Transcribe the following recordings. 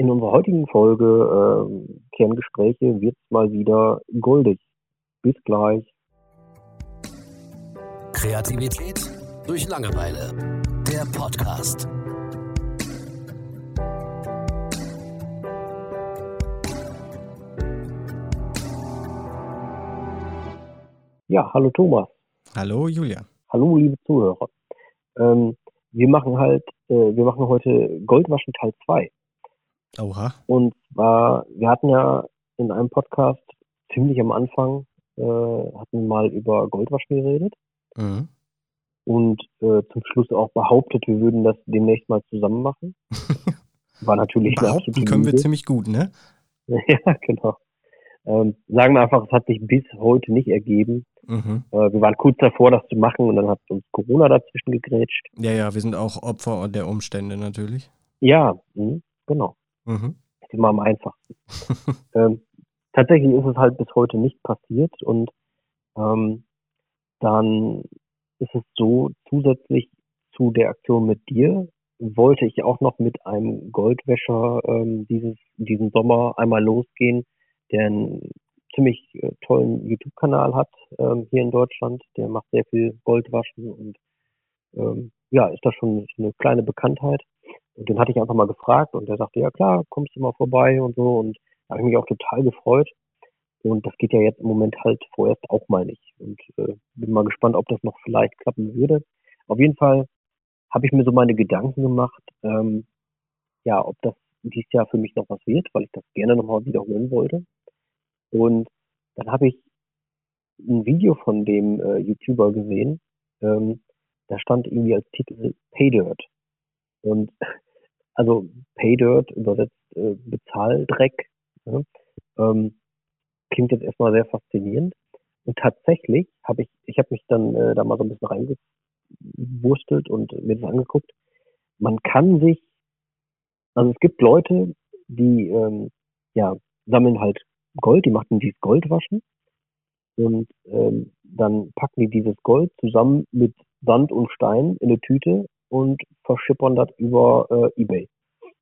In unserer heutigen Folge äh, Kerngespräche wird es mal wieder goldig. Bis gleich. Kreativität durch Langeweile. Der Podcast. Ja, hallo Thomas. Hallo Julia. Hallo liebe Zuhörer. Ähm, wir machen halt, äh, wir machen heute Goldwaschen Teil 2. Oha. Und zwar, wir hatten ja in einem Podcast ziemlich am Anfang, äh, hatten mal über Goldwaschen geredet. Mhm. Und äh, zum Schluss auch behauptet, wir würden das demnächst mal zusammen machen. War natürlich Behaupten können wir ziemlich gut, ne? Ja, genau. Ähm, sagen wir einfach, es hat sich bis heute nicht ergeben. Mhm. Äh, wir waren kurz davor, das zu machen und dann hat uns Corona dazwischen gegrätscht. Ja, ja, wir sind auch Opfer der Umstände natürlich. Ja, mh, genau. Mhm. Das ist immer am einfachsten. ähm, tatsächlich ist es halt bis heute nicht passiert und ähm, dann ist es so, zusätzlich zu der Aktion mit dir wollte ich auch noch mit einem Goldwäscher ähm, dieses, diesen Sommer einmal losgehen, der einen ziemlich äh, tollen YouTube-Kanal hat ähm, hier in Deutschland. Der macht sehr viel Goldwaschen und ähm, ja, ist da schon eine kleine Bekanntheit. Und den hatte ich einfach mal gefragt und der sagte, ja klar, kommst du mal vorbei und so. Und da habe ich mich auch total gefreut. Und das geht ja jetzt im Moment halt vorerst auch mal nicht. Und äh, bin mal gespannt, ob das noch vielleicht klappen würde. Auf jeden Fall habe ich mir so meine Gedanken gemacht, ähm, ja, ob das dieses Jahr für mich noch was wird, weil ich das gerne nochmal wiederholen wollte. Und dann habe ich ein Video von dem äh, YouTuber gesehen, ähm, da stand irgendwie als Titel Paydirt. Und also Paydirt übersetzt äh, Bezahldreck. Ja, ähm, klingt jetzt erstmal sehr faszinierend. Und tatsächlich habe ich, ich habe mich dann äh, da mal so ein bisschen reingewurstelt und mir das angeguckt. Man kann sich, also es gibt Leute, die ähm, ja sammeln halt Gold, die machen dieses Goldwaschen und ähm, dann packen die dieses Gold zusammen mit Sand und Stein in eine Tüte und verschippern das über äh, Ebay.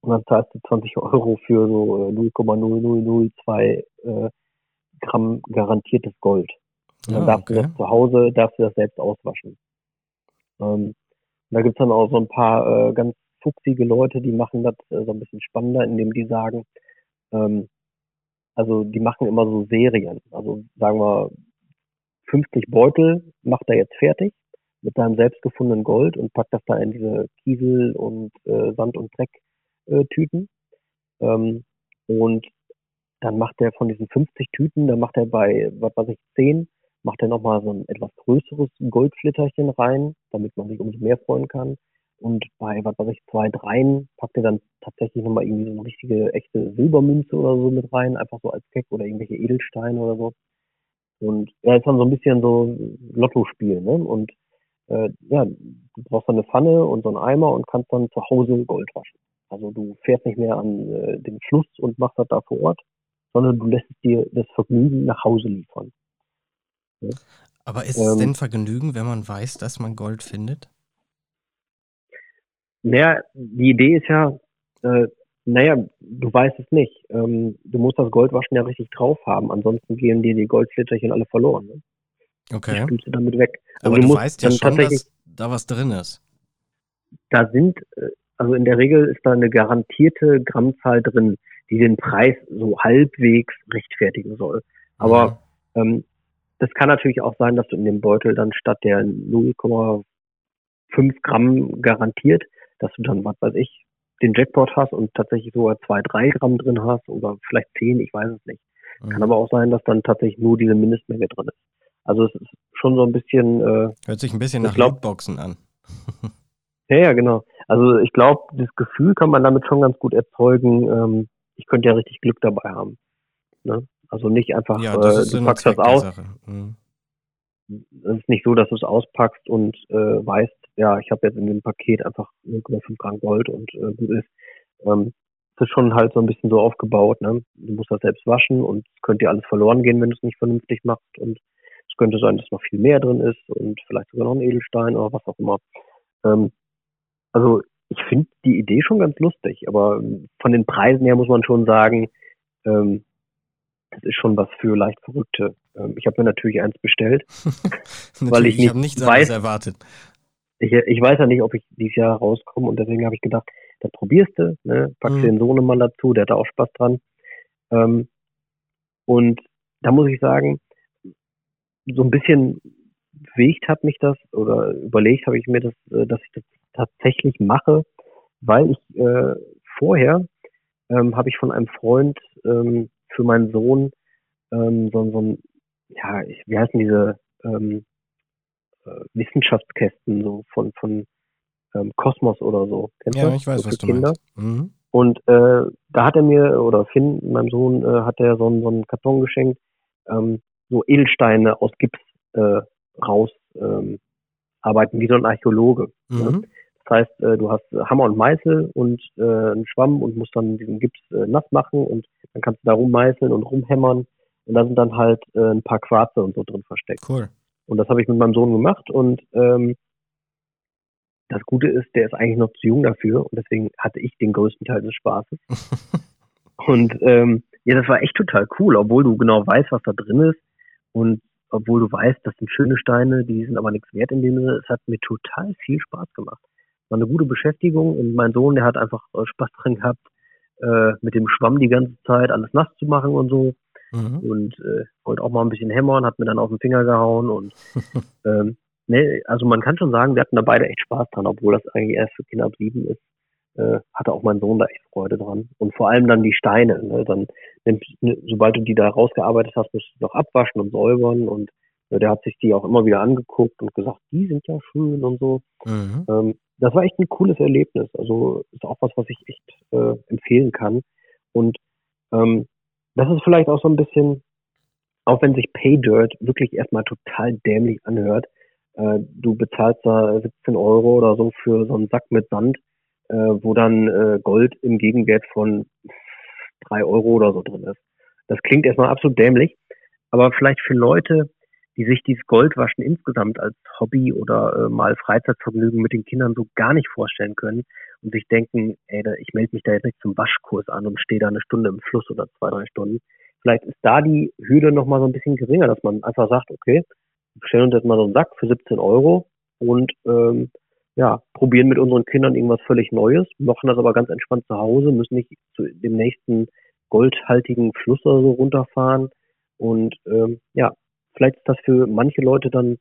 Und dann zahlst du 20 Euro für so äh, 0,0002 äh, Gramm garantiertes Gold. Und dann Ah, darfst du okay. das zu Hause, darfst du das selbst auswaschen. Ähm, da gibt's dann auch so ein paar äh, ganz fuchsige Leute, die machen das äh, so ein bisschen spannender, indem die sagen, ähm, also die machen immer so Serien. Also sagen wir 50 Beutel macht er jetzt fertig mit seinem selbst gefundenen Gold und packt das da in diese Kiesel und äh, Sand und Dreck äh, Tüten. Ähm, und dann macht er von diesen 50 Tüten, dann macht er bei, was weiß ich, 10, macht er nochmal so ein etwas größeres Goldflitterchen rein, damit man sich umso mehr freuen kann. Und bei, was weiß ich, zwei, dreien packt er dann tatsächlich nochmal irgendwie so eine richtige, echte Silbermünze oder so mit rein, einfach so als Keck oder irgendwelche Edelsteine oder so. Und ja, ist dann so ein bisschen so Lottospiel, ne? Und äh, ja, du brauchst dann eine Pfanne und so einen Eimer und kannst dann zu Hause Gold waschen. Also du fährst nicht mehr an äh, den Fluss und machst das da vor Ort, sondern du lässt dir das Vergnügen nach Hause liefern. Aber ist es Ähm, denn Vergnügen, wenn man weiß, dass man Gold findet? Naja, die Idee ist ja, äh, naja, du weißt es nicht. Ähm, du musst das Goldwaschen ja richtig drauf haben, ansonsten gehen dir die Goldflitterchen alle verloren. Ne? Okay. spülst du damit weg. Also Aber du, musst weißt ja schon, dass da was drin ist. da sind, äh, also in der Regel ist da eine garantierte Grammzahl drin, die den Preis so halbwegs rechtfertigen soll. Aber ähm, das kann natürlich auch sein, dass du in dem Beutel dann statt der 0,5 Gramm garantiert, dass du dann, was weiß ich, den Jackpot hast und tatsächlich sogar zwei, drei Gramm drin hast oder vielleicht zehn, ich weiß es nicht. Mhm. Kann aber auch sein, dass dann tatsächlich nur diese Mindestmenge drin ist. Also es ist schon so ein bisschen, äh, Hört sich ein bisschen nach glaub- Lootboxen an. ja, ja, genau. Also ich glaube, das Gefühl kann man damit schon ganz gut erzeugen. Ähm, ich könnte ja richtig Glück dabei haben. Ne? Also nicht einfach, Ja, das äh, du packst das aus. Mhm. es ist nicht so, dass du es auspackst und äh, weißt, ja, ich habe jetzt in dem Paket einfach 0,5 Gramm Gold und äh, gut ist. Ähm, das ist schon halt so ein bisschen so aufgebaut, ne? Du musst das selbst waschen und es könnte dir alles verloren gehen, wenn du es nicht vernünftig machst und es könnte sein, dass noch viel mehr drin ist und vielleicht sogar noch ein Edelstein oder was auch immer. Ähm, also ich finde die Idee schon ganz lustig, aber von den Preisen her muss man schon sagen, ähm, das ist schon was für leicht Verrückte. Ähm, ich habe mir natürlich eins bestellt, weil ich, ich nicht weiß, erwartet. Ich, ich weiß ja nicht, ob ich dieses Jahr rauskomme und deswegen habe ich gedacht, das probierst du, ne? packst mhm. den Sohnemann dazu, der hat da auch Spaß dran. Ähm, und da muss ich sagen, so ein bisschen bewegt hat mich das oder überlegt habe ich mir das, äh, dass ich das tatsächlich mache, weil ich äh, vorher ähm, habe ich von einem Freund ähm, für meinen Sohn ähm, so, so ein, ja, ich, wie heißen diese ähm, äh, Wissenschaftskästen so von von ähm, Kosmos oder so. Kennst ja, du? ich weiß, so was du Kinder. meinst. Mhm. Und äh, da hat er mir, oder Finn, meinem Sohn, äh, hat er so, einen, so einen Karton geschenkt, ähm, so Edelsteine aus Gips äh, raus ähm, arbeiten, wie so ein Archäologe. Ne? Mhm. Ne? Das heißt, äh, du hast Hammer und Meißel und äh, einen Schwamm und musst dann diesen Gips äh, nass machen und dann kannst du da rummeißeln und rumhämmern und da sind dann halt äh, ein paar Quarze und so drin versteckt. Cool. Und das habe ich mit meinem Sohn gemacht und ähm, das Gute ist, der ist eigentlich noch zu jung dafür und deswegen hatte ich den größten Teil des Spaßes. und ähm, ja, das war echt total cool, obwohl du genau weißt, was da drin ist und obwohl du weißt, das sind schöne Steine, die sind aber nichts wert in dem Sinne. Es hat mir total viel Spaß gemacht. War eine gute Beschäftigung und mein Sohn, der hat einfach äh, Spaß dran gehabt, äh, mit dem Schwamm die ganze Zeit alles nass zu machen und so. Mhm. Und äh, wollte auch mal ein bisschen hämmern, hat mir dann auf den Finger gehauen und ähm, ne, also man kann schon sagen, wir hatten da beide echt Spaß dran, obwohl das eigentlich erst für Kinder ab sieben ist. Äh, hatte auch mein Sohn da echt Freude dran. Und vor allem dann die Steine. Ne? Dann, ne, sobald du die da rausgearbeitet hast, musst du noch abwaschen und säubern. Und äh, der hat sich die auch immer wieder angeguckt und gesagt, die sind ja schön und so. Mhm. Ähm, das war echt ein cooles Erlebnis. Also ist auch was, was ich echt äh, empfehlen kann. Und ähm, das ist vielleicht auch so ein bisschen, auch wenn sich Pay Dirt wirklich erstmal total dämlich anhört, äh, du bezahlst da 17 Euro oder so für so einen Sack mit Sand, äh, wo dann äh, Gold im Gegenwert von drei Euro oder so drin ist. Das klingt erstmal absolut dämlich, aber vielleicht für Leute, die sich dieses Goldwaschen insgesamt als Hobby oder äh, mal Freizeitvergnügen mit den Kindern so gar nicht vorstellen können und sich denken, ey, ich melde mich da jetzt nicht zum Waschkurs an und stehe da eine Stunde im Fluss oder zwei, drei Stunden. Vielleicht ist da die Hürde nochmal so ein bisschen geringer, dass man einfach sagt, okay, stellen uns jetzt mal so einen Sack für 17 Euro und ähm, ja, probieren mit unseren Kindern irgendwas völlig Neues, machen das aber ganz entspannt zu Hause, müssen nicht zu dem nächsten goldhaltigen Fluss oder so runterfahren. Und ähm, ja, vielleicht ist das für manche Leute dann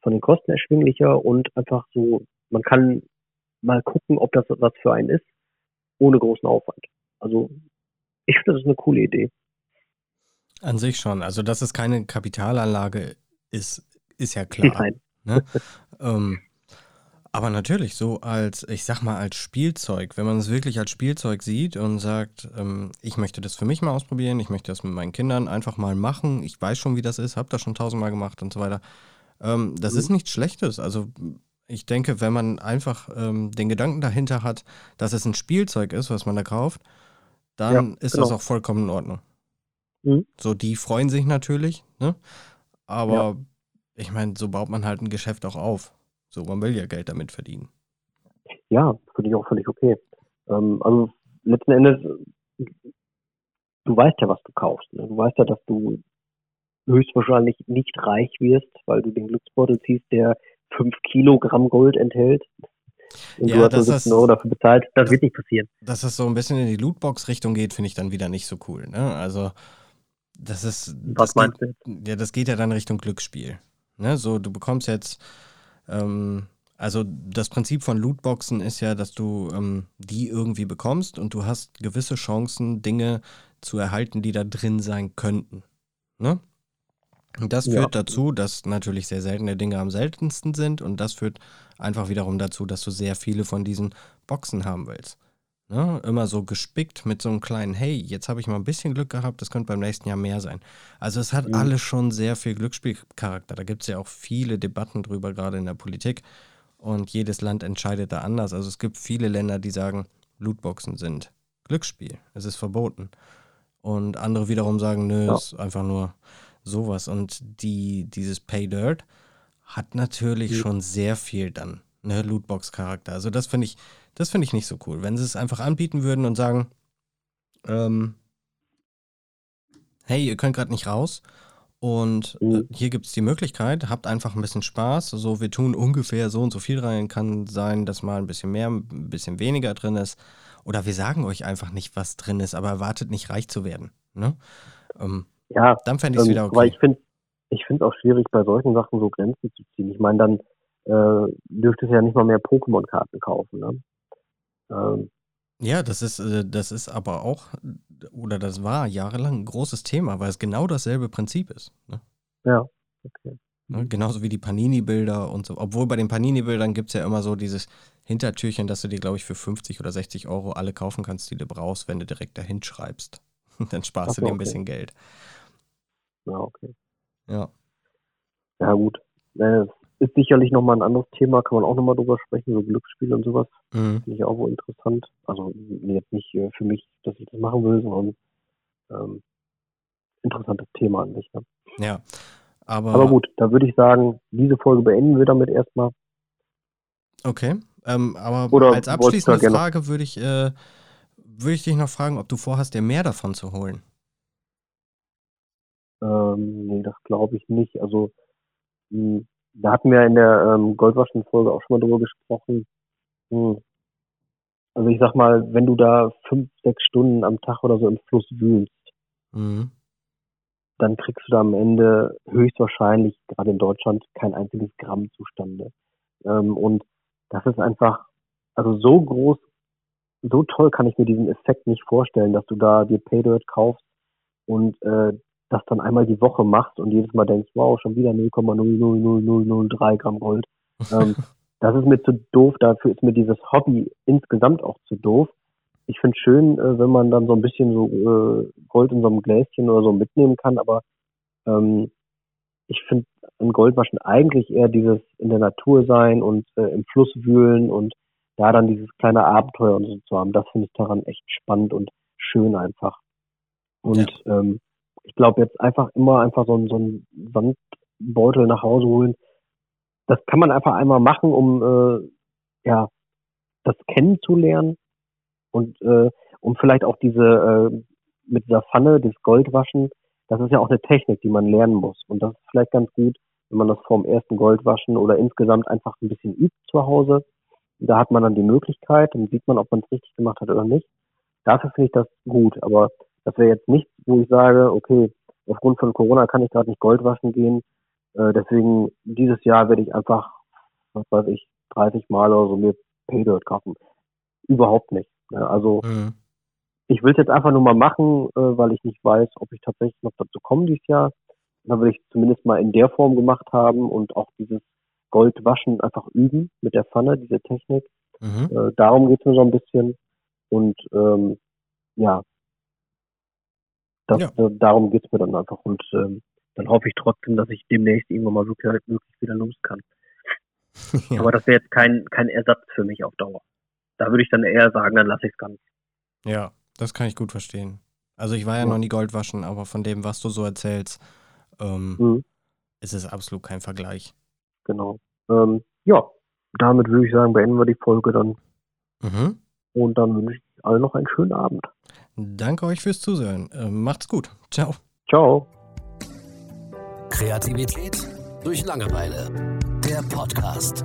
von den Kosten erschwinglicher und einfach so, man kann mal gucken, ob das was für einen ist, ohne großen Aufwand. Also ich finde, das ist eine coole Idee. An sich schon. Also, dass es keine Kapitalanlage ist, ist ja klar. Nein. Ne? ähm, aber natürlich, so als, ich sag mal, als Spielzeug, wenn man es wirklich als Spielzeug sieht und sagt, ähm, ich möchte das für mich mal ausprobieren, ich möchte das mit meinen Kindern einfach mal machen, ich weiß schon, wie das ist, habe das schon tausendmal gemacht und so weiter. Ähm, das mhm. ist nichts Schlechtes. Also ich denke, wenn man einfach ähm, den Gedanken dahinter hat, dass es ein Spielzeug ist, was man da kauft, dann ja, ist genau. das auch vollkommen in Ordnung. Mhm. So, die freuen sich natürlich, ne? Aber ja. ich meine, so baut man halt ein Geschäft auch auf. So, man will ja Geld damit verdienen. Ja, finde ich auch völlig okay. Ähm, also letzten Endes, du weißt ja, was du kaufst. Ne? Du weißt ja, dass du höchstwahrscheinlich nicht reich wirst, weil du den Glücksbeutel ziehst, der 5 Kilogramm Gold enthält. Und ja, du hast 17 Euro dafür bezahlt. Das, das, wird nicht passieren. Dass das so ein bisschen in die Lootbox-Richtung geht, finde ich dann wieder nicht so cool. Ne? Also das ist. Was das meinst geht, du? Ja, das geht ja dann Richtung Glücksspiel. Ne? So, du bekommst jetzt. Ähm, also das Prinzip von Lootboxen ist ja, dass du ähm, die irgendwie bekommst und du hast gewisse Chancen, Dinge zu erhalten, die da drin sein könnten. Ne? Und das führt ja. dazu, dass natürlich sehr seltene Dinge am seltensten sind und das führt einfach wiederum dazu, dass du sehr viele von diesen Boxen haben willst. Ne? Immer so gespickt mit so einem kleinen, hey, jetzt habe ich mal ein bisschen Glück gehabt, das könnte beim nächsten Jahr mehr sein. Also es hat mhm. alles schon sehr viel Glücksspielcharakter. Da gibt es ja auch viele Debatten drüber, gerade in der Politik. Und jedes Land entscheidet da anders. Also es gibt viele Länder, die sagen, Lootboxen sind Glücksspiel, es ist verboten. Und andere wiederum sagen, nö, ja. ist einfach nur sowas. Und die, dieses Pay Dirt hat natürlich mhm. schon sehr viel dann, ne, Lootbox-Charakter. Also das finde ich Das finde ich nicht so cool. Wenn sie es einfach anbieten würden und sagen, ähm, hey, ihr könnt gerade nicht raus und äh, Mhm. hier gibt es die Möglichkeit, habt einfach ein bisschen Spaß. So, wir tun ungefähr so und so viel rein. Kann sein, dass mal ein bisschen mehr, ein bisschen weniger drin ist. Oder wir sagen euch einfach nicht, was drin ist, aber erwartet nicht reich zu werden. Ne? Ähm, Ja, dann fände ich es ähm, wieder aber okay. ich finde ich finde auch schwierig, bei solchen Sachen so Grenzen zu ziehen. Ich meine, dann äh, dürftest du ja nicht mal mehr Pokémon-Karten kaufen. Ne? Ähm, Ja, das ist, äh, das ist aber auch, oder das war jahrelang ein großes Thema, weil es genau dasselbe Prinzip ist. Ne? ja, okay. Ne? Genauso wie die Panini-Bilder und so. Obwohl bei den Panini-Bildern gibt es ja immer so dieses Hintertürchen, dass du dir, glaube ich, für 50 oder 60 Euro alle kaufen kannst, die du brauchst, wenn du direkt dahin schreibst. Dann sparst Ach du so, dir ein okay. bisschen Geld. Ja, okay. Ja. Ja, gut. Äh, ist sicherlich nochmal ein anderes Thema, kann man auch nochmal drüber sprechen, so Glücksspiel und sowas. Mhm. Finde ich auch wohl interessant. Also jetzt nicht äh, für mich, dass ich das machen will, sondern ähm, interessantes Thema an sich. Ne? Ja. Aber, Aber gut, da würde ich sagen, diese Folge beenden wir damit erstmal. Okay. Ähm, aber Oder als abschließende Frage würde ich, äh, würde ich dich noch fragen, ob du vorhast, dir mehr davon zu holen. Ähm, nee, das glaube ich nicht. Also mh, da hatten wir in der ähm, Goldwaschen-Folge auch schon mal drüber gesprochen. Hm. Also ich sag mal, wenn du da fünf, sechs Stunden am Tag oder so im Fluss wühlst, Mhm. dann kriegst du da am Ende höchstwahrscheinlich, gerade in Deutschland, kein einziges Gramm zustande. Ähm, und das ist einfach, also so groß, so toll kann ich mir diesen Effekt nicht vorstellen, dass du da dir Paydirt kaufst und äh, das dann einmal die Woche machst und jedes Mal denkst, wow, schon wieder 0,00003 Gramm Gold. Ähm, das ist mir zu doof, dafür ist mir dieses Hobby insgesamt auch zu doof. Ich finde schön, äh, wenn man dann so ein bisschen so äh, Gold in so einem Gläschen oder so mitnehmen kann, aber ähm, ich finde an Goldwaschen eigentlich eher dieses in der Natur sein und äh, im Fluss wühlen und da dann dieses kleine Abenteuer und so zu haben, das finde ich daran echt spannend und schön einfach. Und ähm, ich glaube jetzt einfach immer einfach so, so einen Sandbeutel nach Hause holen, das kann man einfach einmal machen, um äh, ja das kennenzulernen und äh, um vielleicht auch diese äh, mit dieser Pfanne, das Goldwaschen, das ist ja auch eine Technik, die man lernen muss. Und das ist vielleicht ganz gut, wenn man das vorm ersten Goldwaschen oder insgesamt einfach ein bisschen übt zu Hause. Da hat man dann die Möglichkeit, dann sieht man, ob man es richtig gemacht hat oder nicht. Dafür finde ich das gut, aber das wäre jetzt nichts, wo ich sage, okay, aufgrund von Corona kann ich gerade nicht Gold waschen gehen. Äh, deswegen dieses Jahr werde ich einfach, was weiß ich, 30 Mal oder so mir Paydirt kaufen. Überhaupt nicht. Ne? Also Mhm. ich will es jetzt einfach nur mal machen, äh, weil ich nicht weiß, ob ich tatsächlich noch dazu komme dieses Jahr. Dann will ich zumindest mal in der Form gemacht haben und auch dieses Goldwaschen einfach üben mit der Pfanne, diese Technik. Mhm. Äh, darum geht es mir so ein bisschen. Und ähm, ja, das, Ja. Äh, darum geht es mir dann einfach. Und ähm, dann hoffe ich trotzdem, dass ich demnächst irgendwann mal wirklich, wirklich wieder los kann. ja. Aber das wäre jetzt kein, kein Ersatz für mich auf Dauer. Da würde ich dann eher sagen, dann lasse ich es ganz. ja, das kann ich gut verstehen. Also ich war ja Ja. noch nie Gold waschen, aber von dem, was du so erzählst, ähm, Mhm. ist es absolut kein Vergleich. Genau. Ähm, ja, damit würde ich sagen, beenden wir die Folge dann. Mhm. Und dann wünsche ich allen noch einen schönen Abend. Danke euch fürs Zuhören. Ähm, macht's gut. Ciao. Ciao. Kreativität durch Langeweile. Der Podcast.